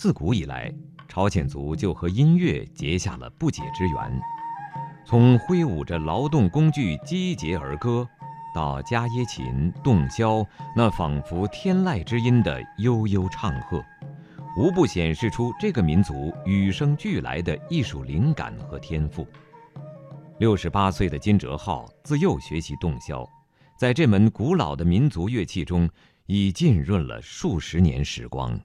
自古以来，朝鲜族就和音乐结下了不解之缘。从挥舞着劳动工具击节而歌，到伽耶琴、洞箫那仿佛天籁之音的悠悠唱和，无不显示出这个民族与生俱来的艺术灵感和天赋。六十八岁的金哲浩自幼学习洞箫，在这门古老的民族乐器中，已浸润了数十年时光。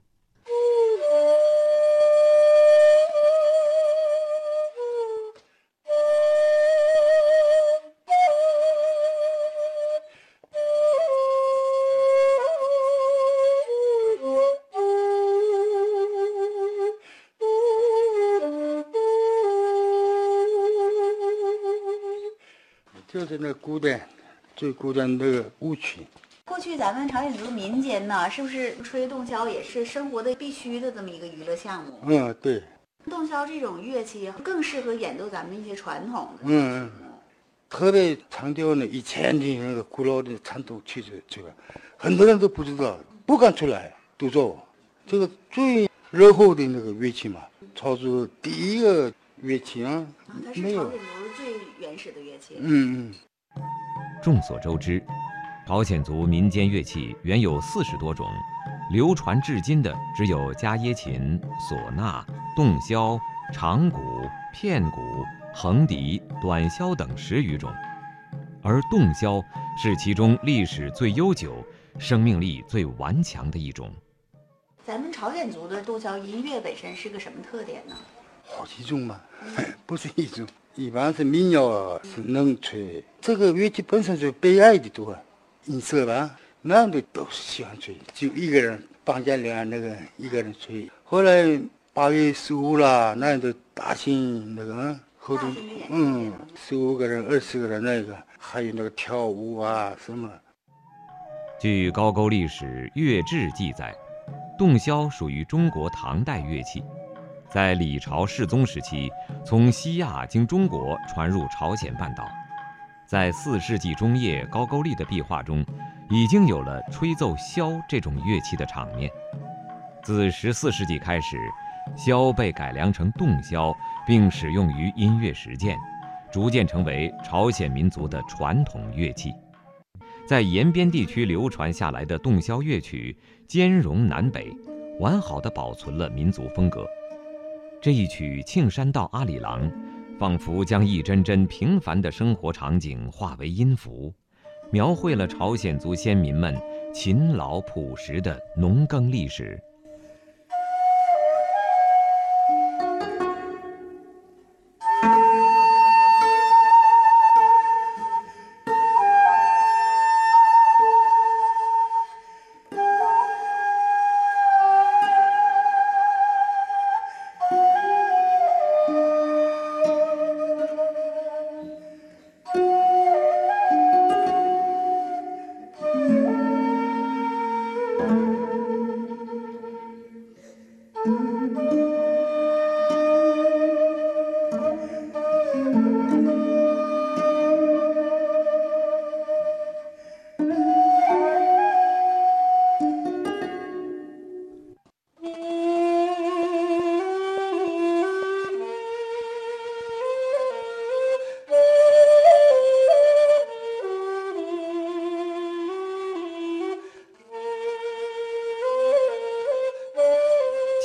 是那古典，最古典那个舞曲。过去咱们朝鲜族民间呢，是不是吹洞箫也是生活的必须的这么一个娱乐项目？嗯，对。洞箫这种乐器更适合演奏咱们一些传统的。嗯嗯。特别强调呢，以前的那个古老的传统曲子，这个很多人都不知道，不敢出来都做。这个最热后的那个乐器嘛，朝族第一个乐器啊，没有。最原始的乐器。嗯嗯。众所周知，朝鲜族民间乐器。原有四十多种，流传至今的只有伽耶琴、唢呐、洞箫、长鼓、片鼓、横笛、短箫等十余种，而洞箫是其中历史最悠久、生命力最顽强的一种。咱们朝鲜族的洞箫音乐本身是个什么特点呢？好几种嘛，不是一种。一般是民谣是能吹，这个乐器本身就悲哀的多，音色吧，男的都是喜欢吹，就一个人房间里那个一个人吹。后来八月十五了，那都大型那个活动，嗯，十五个人、二十个人那个，还有那个跳舞啊什么。据高句历史乐志记载，洞箫属于中国唐代乐器。在李朝世宗时期，从西亚经中国传入朝鲜半岛。在四世纪中叶高句丽的壁画中，已经有了吹奏箫这种乐器的场面。自十四世纪开始，箫被改良成洞箫，并使用于音乐实践，逐渐成为朝鲜民族的传统乐器。在延边地区流传下来的洞箫乐曲，兼容南北，完好的保存了民族风格。这一曲《庆山道阿里郎》，仿佛将一帧帧平凡的生活场景化为音符，描绘了朝鲜族先民们勤劳朴实的农耕历史。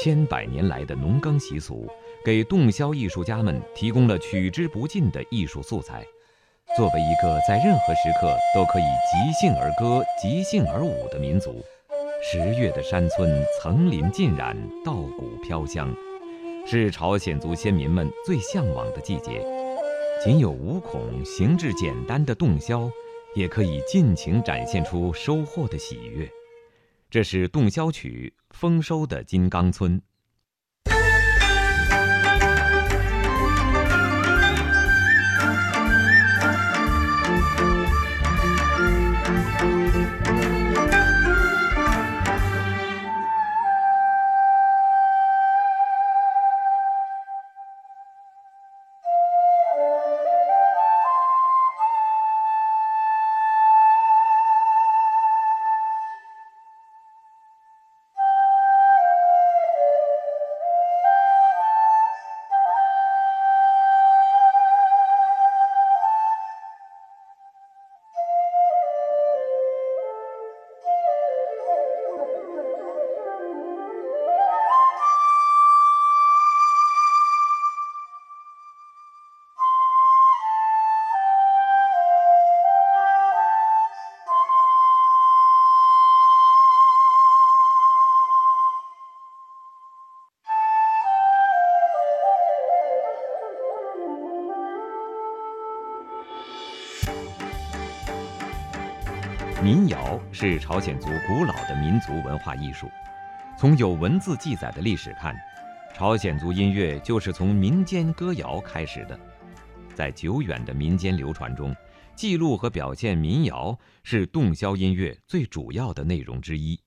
千百年来的农耕习俗，给洞箫艺术家们提供了取之不尽的艺术素材。作为一个在任何时刻都可以即兴而歌、即兴而舞的民族，十月的山村层林尽染、稻谷飘香，是朝鲜族先民们最向往的季节。仅有五孔、形制简单的洞箫，也可以尽情展现出收获的喜悦。这是洞箫曲《丰收的金刚村》。民谣是朝鲜族古老的民族文化艺术。从有文字记载的历史看，朝鲜族音乐就是从民间歌谣开始的。在久远的民间流传中，记录和表现民谣是洞箫音乐最主要的内容之一，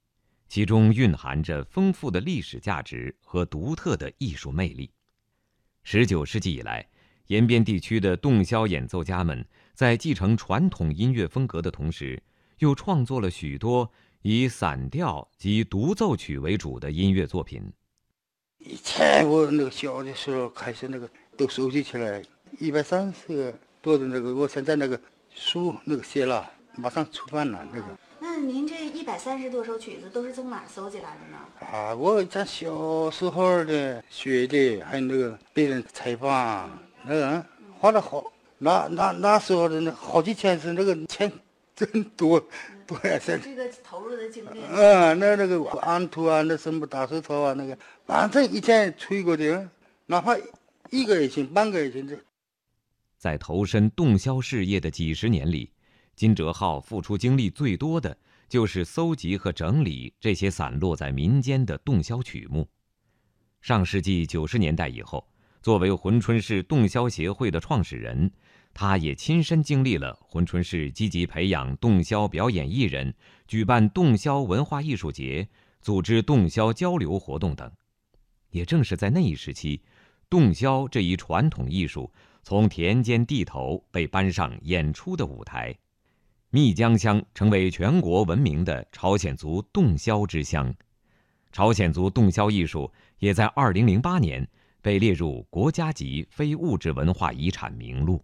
其中蕴含着丰富的历史价值和独特的艺术魅力。十九世纪以来，延边地区的洞箫演奏家们在继承传统音乐风格的同时，又创作了许多以散调及独奏曲为主的音乐作品。以前我那个小的时候开始那个都收集起来，一百三十个多的那个，我现在那个书那个写了，马上出版了那个。那您这一百三十多首曲子都是从哪儿搜集来的呢？啊，我咱小时候的学的，还有那个别人采访，那个花了好，那那那时候的那好几千是那个钱真多多呀！这个投入的精力，啊，那那个安图啊，那什么大石头啊，那个反正以前吹过的，哪怕一个也行，半个也行，这在投身洞箫事业的几十年里，金哲浩付出精力最多的就是搜集和整理这些散落在民间的洞箫曲目。上世纪九十年代以后，作为珲春市洞箫协会的创始人，他也亲身经历了珲春市积极培养洞箫表演艺人、举办洞箫文化艺术节、组织洞箫交流活动等。也正是在那一时期，洞箫这一传统艺术从田间地头被搬上演出的舞台，密江乡成为全国闻名的朝鲜族洞箫之乡。朝鲜族洞箫艺术也在2008年被列入国家级非物质文化遗产名录。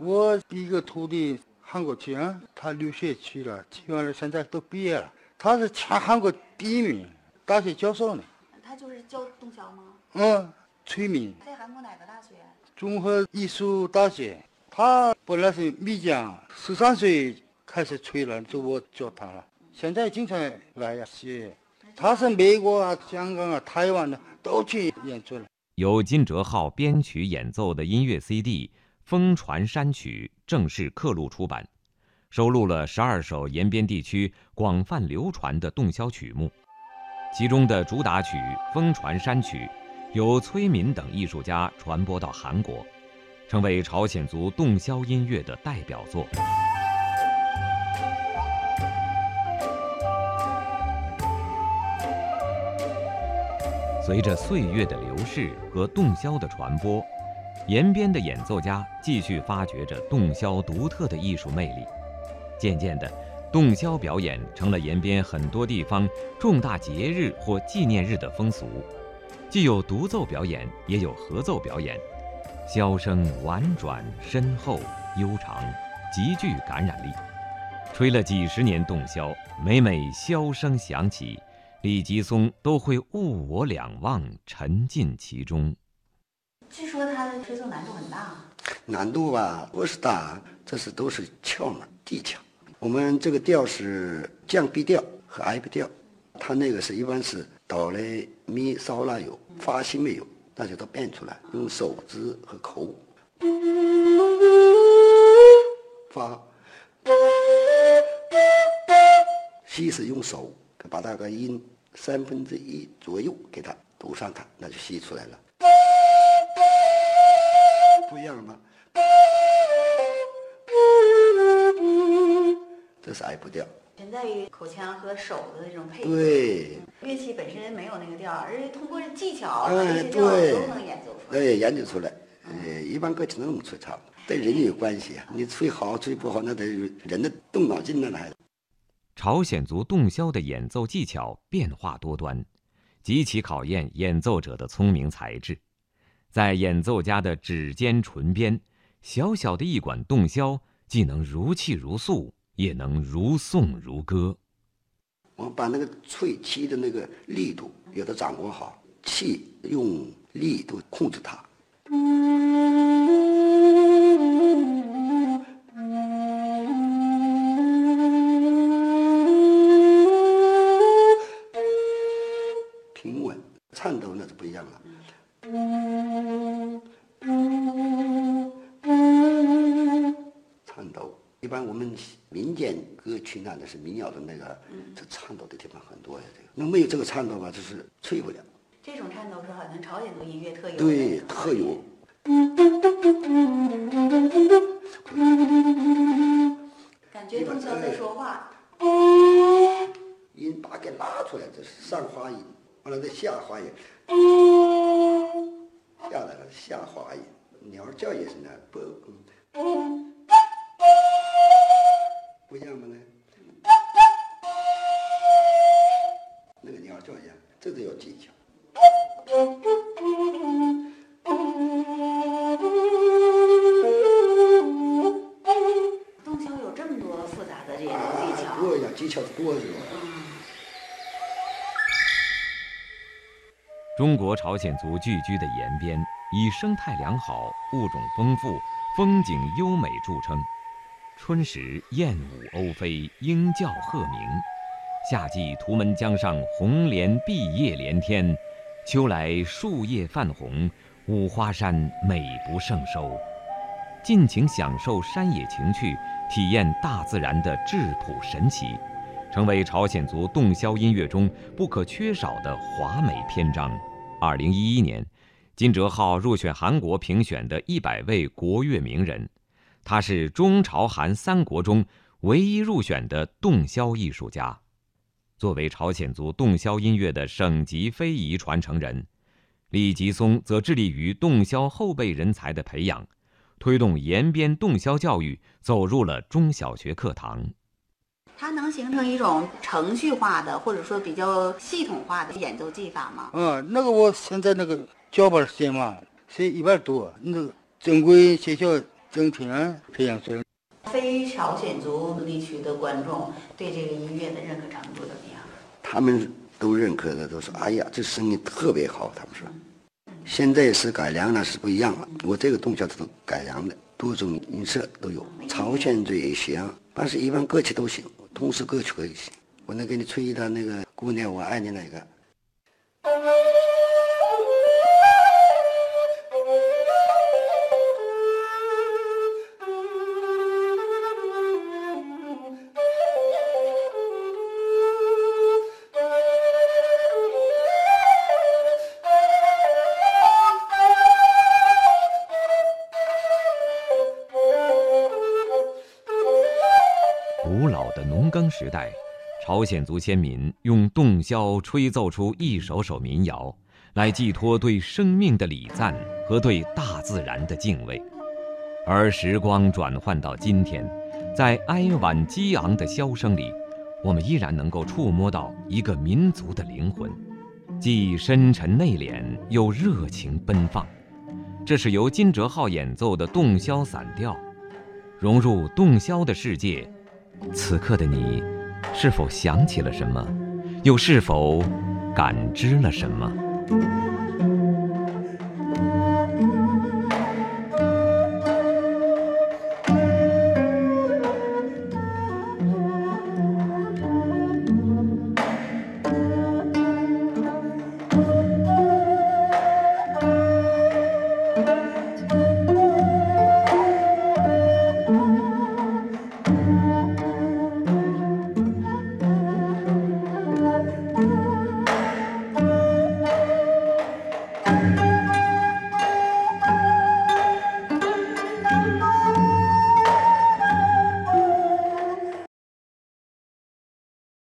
我一个徒弟韩国去啊，他留学去了，去完了现在都毕业了，他是全韩国第一名，大学教授呢。他就是教洞箫吗？嗯，崔敏，在韩国哪个大学？综合艺术大学。他本来是米江，十三岁开始吹了，就我教他了。现在经常来呀学。他是美国啊、香港啊、台湾的都去演出了。由金哲浩编曲演奏的音乐 CD《风传山曲》正式刻录出版，收录了十二首延边地区广泛流传的洞箫曲目，其中的主打曲《风传山曲》由崔敏等艺术家传播到韩国，成为朝鲜族洞箫音乐的代表作。随着岁月的流逝和洞箫的传播，延边的演奏家继续发掘着洞箫独特的艺术魅力。渐渐的，洞箫表演成了延边很多地方重大节日或纪念日的风俗，既有独奏表演，也有合奏表演。箫声婉转深厚悠长，极具感染力。吹了几十年洞箫，每每箫声响起，李吉松都会物我两忘，沉浸其中。据说它的吹奏难度很大。难度吧不是大，这是都是窍门技巧。我们这个调是降 B 调和 F 调，它那个是一般是哆来咪嗦拉有，发西没有，那就都变出来，用手指和口发，西是用手把那个音三分之一左右给它读上它，那就吸出来了。不一样了吗？这是 F 调。全在于口腔和手的那种配合。对，乐器本身没有那个调，而是通过技巧，哎这些调对都能演奏出来。哎，研究出来。呃，一般歌曲都那么吹唱，跟人有关系啊。你吹好吹不好，那得人的动脑筋呢，那还。朝鲜族洞箫的演奏技巧变化多端，极其考验演奏者的聪明才智。在演奏家的指尖唇边，小小的一管洞箫，既能如泣如诉，也能如颂如歌。我们把那个吹气的那个力度有的掌握好，气用力度控制它。一一般我们民间歌曲呢，那是民谣的那个，这颤抖的地方很多呀。这个那没有这个颤抖吧，就是吹不了。这种颤抖是好像朝鲜族音乐特有的。对，特有。感觉洞箫在说话。音把给拉出来，这是上花音，完了再下花音，下来了下滑音。鸟叫也是那不，不一样吗？呢？那个鸟叫一样，这都要技巧。冬箫有这么多复杂的这种技巧。多呀，技巧多着呢。中国朝鲜族聚居的延边，以生态良好、物种丰富、风景优美著称。春时燕舞鸥飞，鹰叫鹤鸣；夏季图们江上红莲碧叶连天；秋来树叶泛红，五花山美不胜收。尽情享受山野情趣，体验大自然的质朴神奇，成为朝鲜族洞箫音乐中不可缺少的华美篇章。二零一一年，金哲浩入选韩国评选的一百位国乐名人，他是中朝韩三国中唯一入选的洞箫艺术家。作为朝鲜族洞箫音乐的省级非遗传承人，李吉松则致力于洞箫后备人才的培养。推动延边洞箫教育走入了中小学课堂，它能形成一种程序化的或者说比较系统化的演奏技法吗？嗯，那个我现在那个教班学嘛，学一半多，那个正规学校整天培养出来。非朝鲜族地区的观众对这个音乐的认可程度怎么样？他们都认可的，都说：“哎呀，这声音特别好。”他们说。现在是改良了，是不一样了。我这个洞箫都改良的，多种音色都有。朝鲜族也行，但是一般歌曲都行，通俗歌曲可以行。我能给你吹一段那个《姑娘我爱你》那个。古老的农耕时代，朝鲜族先民用洞箫吹奏出一首首民谣，来寄托对生命的礼赞和对大自然的敬畏。而时光转换到今天，在哀婉激昂的箫声里，我们依然能够触摸到一个民族的灵魂，既深沉内敛又热情奔放。这是由金哲浩演奏的洞箫散调，融入洞箫的世界。此刻的你，是否想起了什么？又是否感知了什么？